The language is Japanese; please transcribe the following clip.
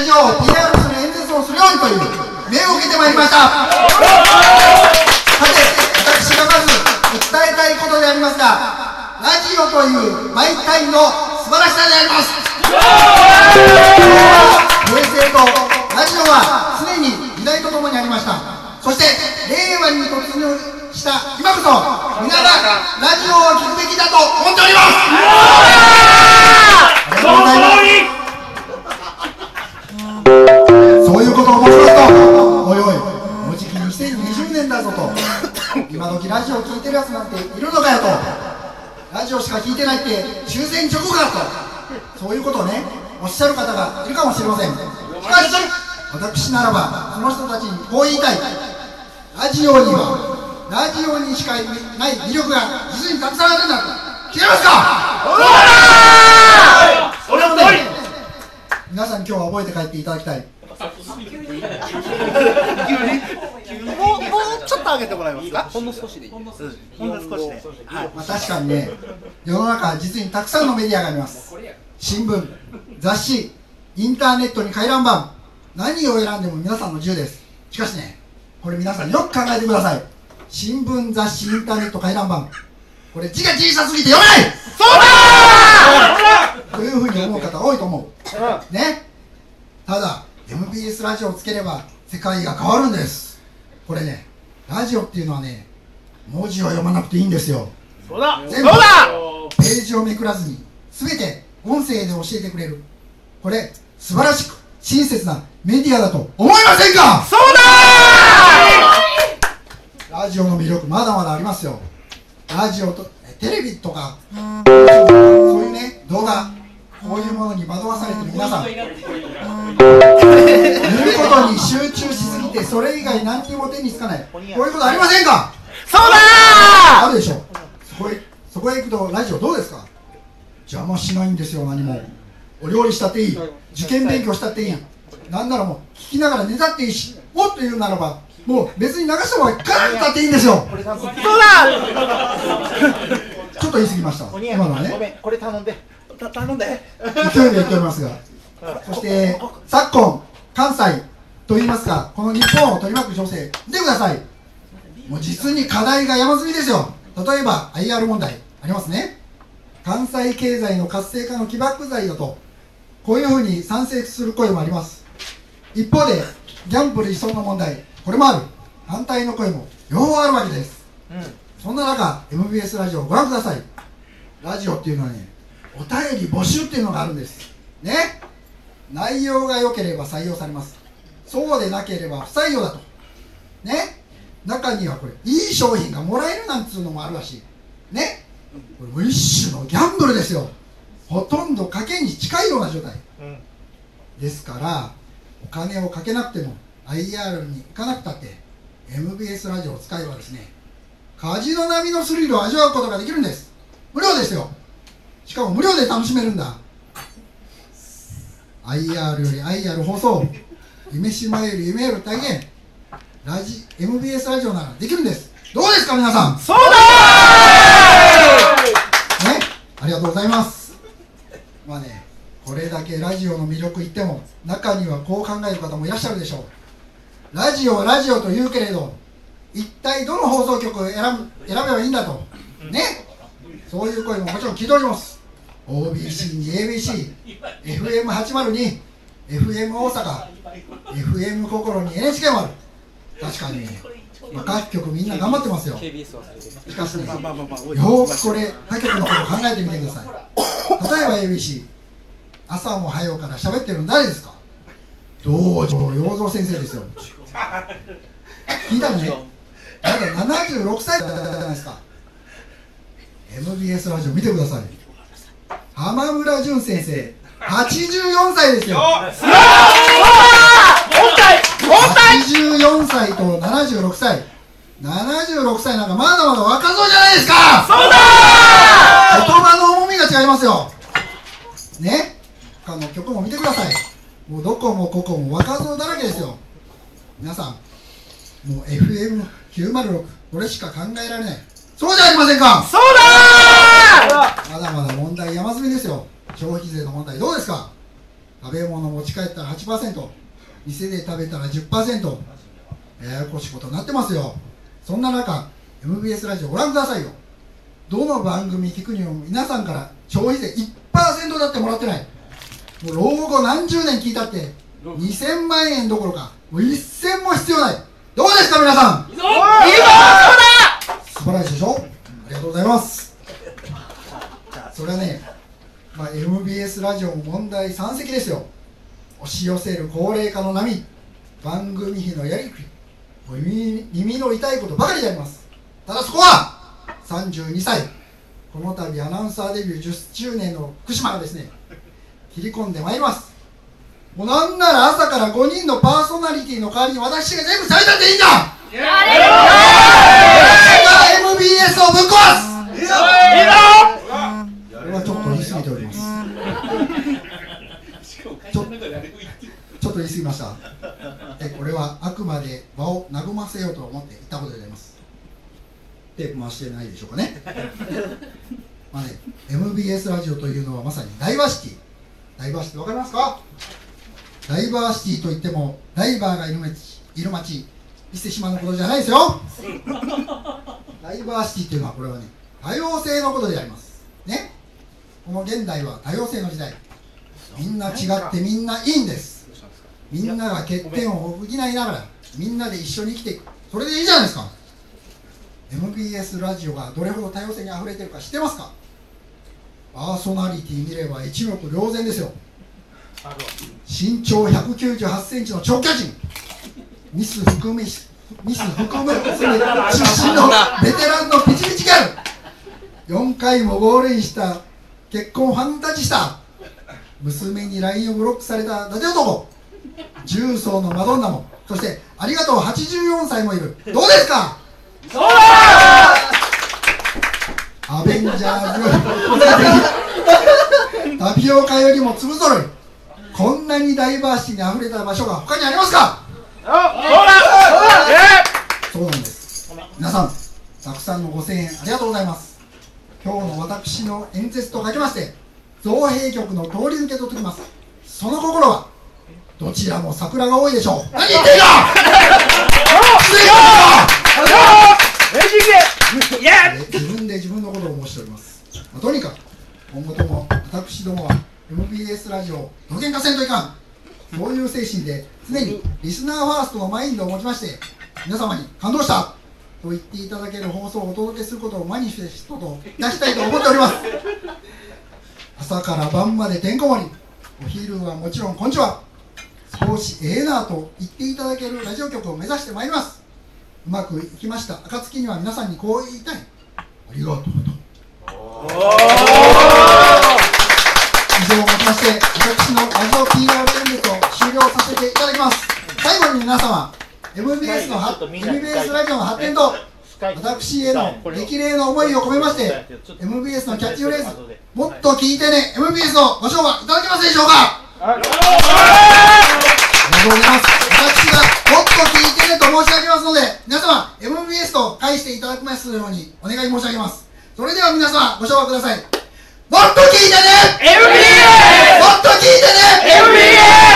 ラジオを PR する演説をするようにという命を受けてまいりました。さて私がまず訴えたいことでありますがラジオという媒体の素晴らしさであります。平成とラジオは常に時代とともにありました。そして令和に突入した今こそ皆がラジオを聞くべきだと思っております。ありがとうございます2020年だぞと。今時ラジオ聞いてるやつなんているのかよと。ラジオしか聞いてないって終戦直後かと。そういうことをねおっしゃる方がいるかもしれません。しかし私ならばその人たちにこう言いたい。ラジオにはラジオにしかない魅力が実にたくさんあるんだと。違いますか？その通り皆さん今日は覚えて帰っていただきたい。もうもうちょっと上げてもらえますか？ほんの少しでいい。ほんの少しほんの少しで。はい。まあ、確かにね世の中は実にたくさんのメディアがあります。新聞雑誌インターネットに回覧板。何を選んでも皆さんの自由です。しかしねこれ皆さんよく考えてください。新聞雑誌インターネット回覧板。これ字が小さすぎて読めない！そうだというふうに思う方多いと思う。ね？ただ MBS ラジオをつければ世界が変わるんです。これねラジオっていうのはね文字を読まなくていいんですよ。そうだ。全部そうだ。ページをめくらずに全て音声で教えてくれる。これ素晴らしく親切なメディアだと思いませんか？そうだ。ラジオの魅力まだまだありますよ。ラジオとテレビとか。そういうね動画。こういうものに惑わされてる皆さん。見ることに集中しすぎてそれ以外何にも手につかない。こういうことありませんか？そうだあるでしょ。そこへそこへ行くとラジオどうですか？邪魔しないんですよ何も。お料理したっていい。受験勉強したっていいなんならもう聞きながら寝たっていいしもっと言うならばもう別に流した方がガーッとたっていいんですよ。そうだ ちょっと言い過ぎました。今のはね。ごめんこれ頼んで。た頼んで。勢いで言っておりますが。そして昨今関西といいますかこの日本を取り巻く情勢。見てください。もう実に課題が山積みですよ。例えば IR 問題。ありますね。関西経済の活性化の起爆剤だと。こういうふうに賛成する声もあります。一方でギャンブル依存の問題。これもある。反対の声も。両方あるわけです。そんな中 MBS ラジオをご覧ください。ラジオっていうのはねお便り募集っていうのがあるんです。ね。内容が良ければ採用されますそうでなければ不採用だと。ね。中にはこれいい商品がもらえるなんつうのもあるらしい。ね。これ一種のギャンブルですよ。ほとんど賭けに近いような状態。ですからお金をかけなくても IR に行かなくたって MBS ラジオを使えばですねカジノ並みのスリルを味わうことができるんです。無料ですよ。しかも無料で楽しめるんだ。IR より IR 放送夢島より夢より体現ラジ MBS ラジオならできるんですどうですか皆さん？そうだね、ありがとうございます。まあね、これだけラジオの魅力言っても、中にはこう考える方もいらっしゃるでしょう。ラジオ、ラジオと言うけれど、一体どの放送局を選ぶ選べばいいんだと。ね、そういう声ももちろん聞いております。OBC に ABC、FM802、FM 大阪、FM 心に NHK もある。確かに、まあ、各局みんな頑張ってますよ。しかしね、よくこれ他局のこと考えてみてください。例えば ABC 朝も早うから喋ってるの誰ですか？道場洋蔵先生ですよ。聞いたのね。まだ76歳だったじゃないですか。MBS ラジオ見てください。浜村淳先生84歳ですよ84歳と76歳76歳なんかまだまだ若造じゃないですかそうだ言葉の重みが違いますよね他の曲も見てくださいもうどここも若造だらけですよ。皆さんもう FM906 これしか考えられない。そうじゃありませんか。そうだまだまだ問題山積みですよ。消費税の問題どうですか。食べ物持ち帰ったら8%店で食べたら10%ややこしいことになってますよ。そんな中 MBS ラジオご覧くださいよ。どの番組聞くにも皆さんから消費税1%だってもらってない。もう老後何十年聞いたって2000万円どころかもう1000も必要ない。どうですか皆さん？素晴らしいでしょ？ありがとうございます。それはね、まあ、MBS ラジオも問題山積ですよ。押し寄せる高齢化の波番組費のやりくり耳の痛いことばかりであります。ただそこは32歳この度アナウンサーデビュー10周年の福島がですね切り込んでまいりますもうなんなら朝から5人のパーソナリティの代わりに私が全部されたっていいんだ。私が MBS をぶっ壊す。これはちょっと言い過ぎております。ちょちょっと言い過ぎました。えこれはあくまで場を和ませようと思って言ったことでございます。テープ回してないでしょうかね。まあね MBS ラジオというのはまさにダイバーシティ。ダイバーシティわかりますか？ダイバーシティといってもダイバーがいる町いる町伊勢島のことじゃないですよ。ダイバーシティっていうのはこれはね多様性のことであります。ね。この現代は多様性の時代。みんな違ってみんないいんです。みんなが欠点を補いながらみんなで一緒に生きていく。それでいいじゃないですか。MBS ラジオがどれほど多様性にあふれてるか知ってますか？パーソナリティ見れば一目瞭然ですよ身長198センチの長巨人。ミス含めミス含め出身のベテランのピチピチギャル。4回もゴールインした結婚ファンタジスタ娘に LINE をブロックされた伊達男重曹のマドンナも。そしてありがとう84歳もいる。どうですか？アベンジャーズ。タピオカよりも粒揃いこんなにダイバーシティにあふれた場所が他にありますか？そうなんです。皆さんたくさんのご声援ありがとうございます。今日の私の演説とかけまして造幣局の通り抜けと解きます。その心はどちらも桜が多いでしょう。何言ってんだ自分で自分のことを申しております、まあとにかく今後とも私どもは MBS ラジオをどげんかせんといかん。そういう精神で常にリスナーファーストのマインドを持ちまして皆様に感動したと言っていただける放送をお届けすることをマニフェストといたしたいと思っております。朝から晩までてんこ盛り。お昼はもちろんこんにちは。少しええなと言っていただけるラジオ局を目指してまいります。うまくいきました。暁には皆さんにこう言いたい。ありがとうと以上をもちまして私のラジオ PR 演説を終了させていただきます最後に皆様 MBS のは MBS ラジオの発展と私への激励の思いを込めまして MBS のキャッチフレーズもっと聞いてね MBS をご紹介いただけますでしょうか？ありがとうございます。私がもっと聞いてねと申し上げますので皆様 MBS と返していただきますようにお願い申し上げます。それでは皆様ご紹介ください。もっと聞いてね！MBS! もっと聞いてね！MBS!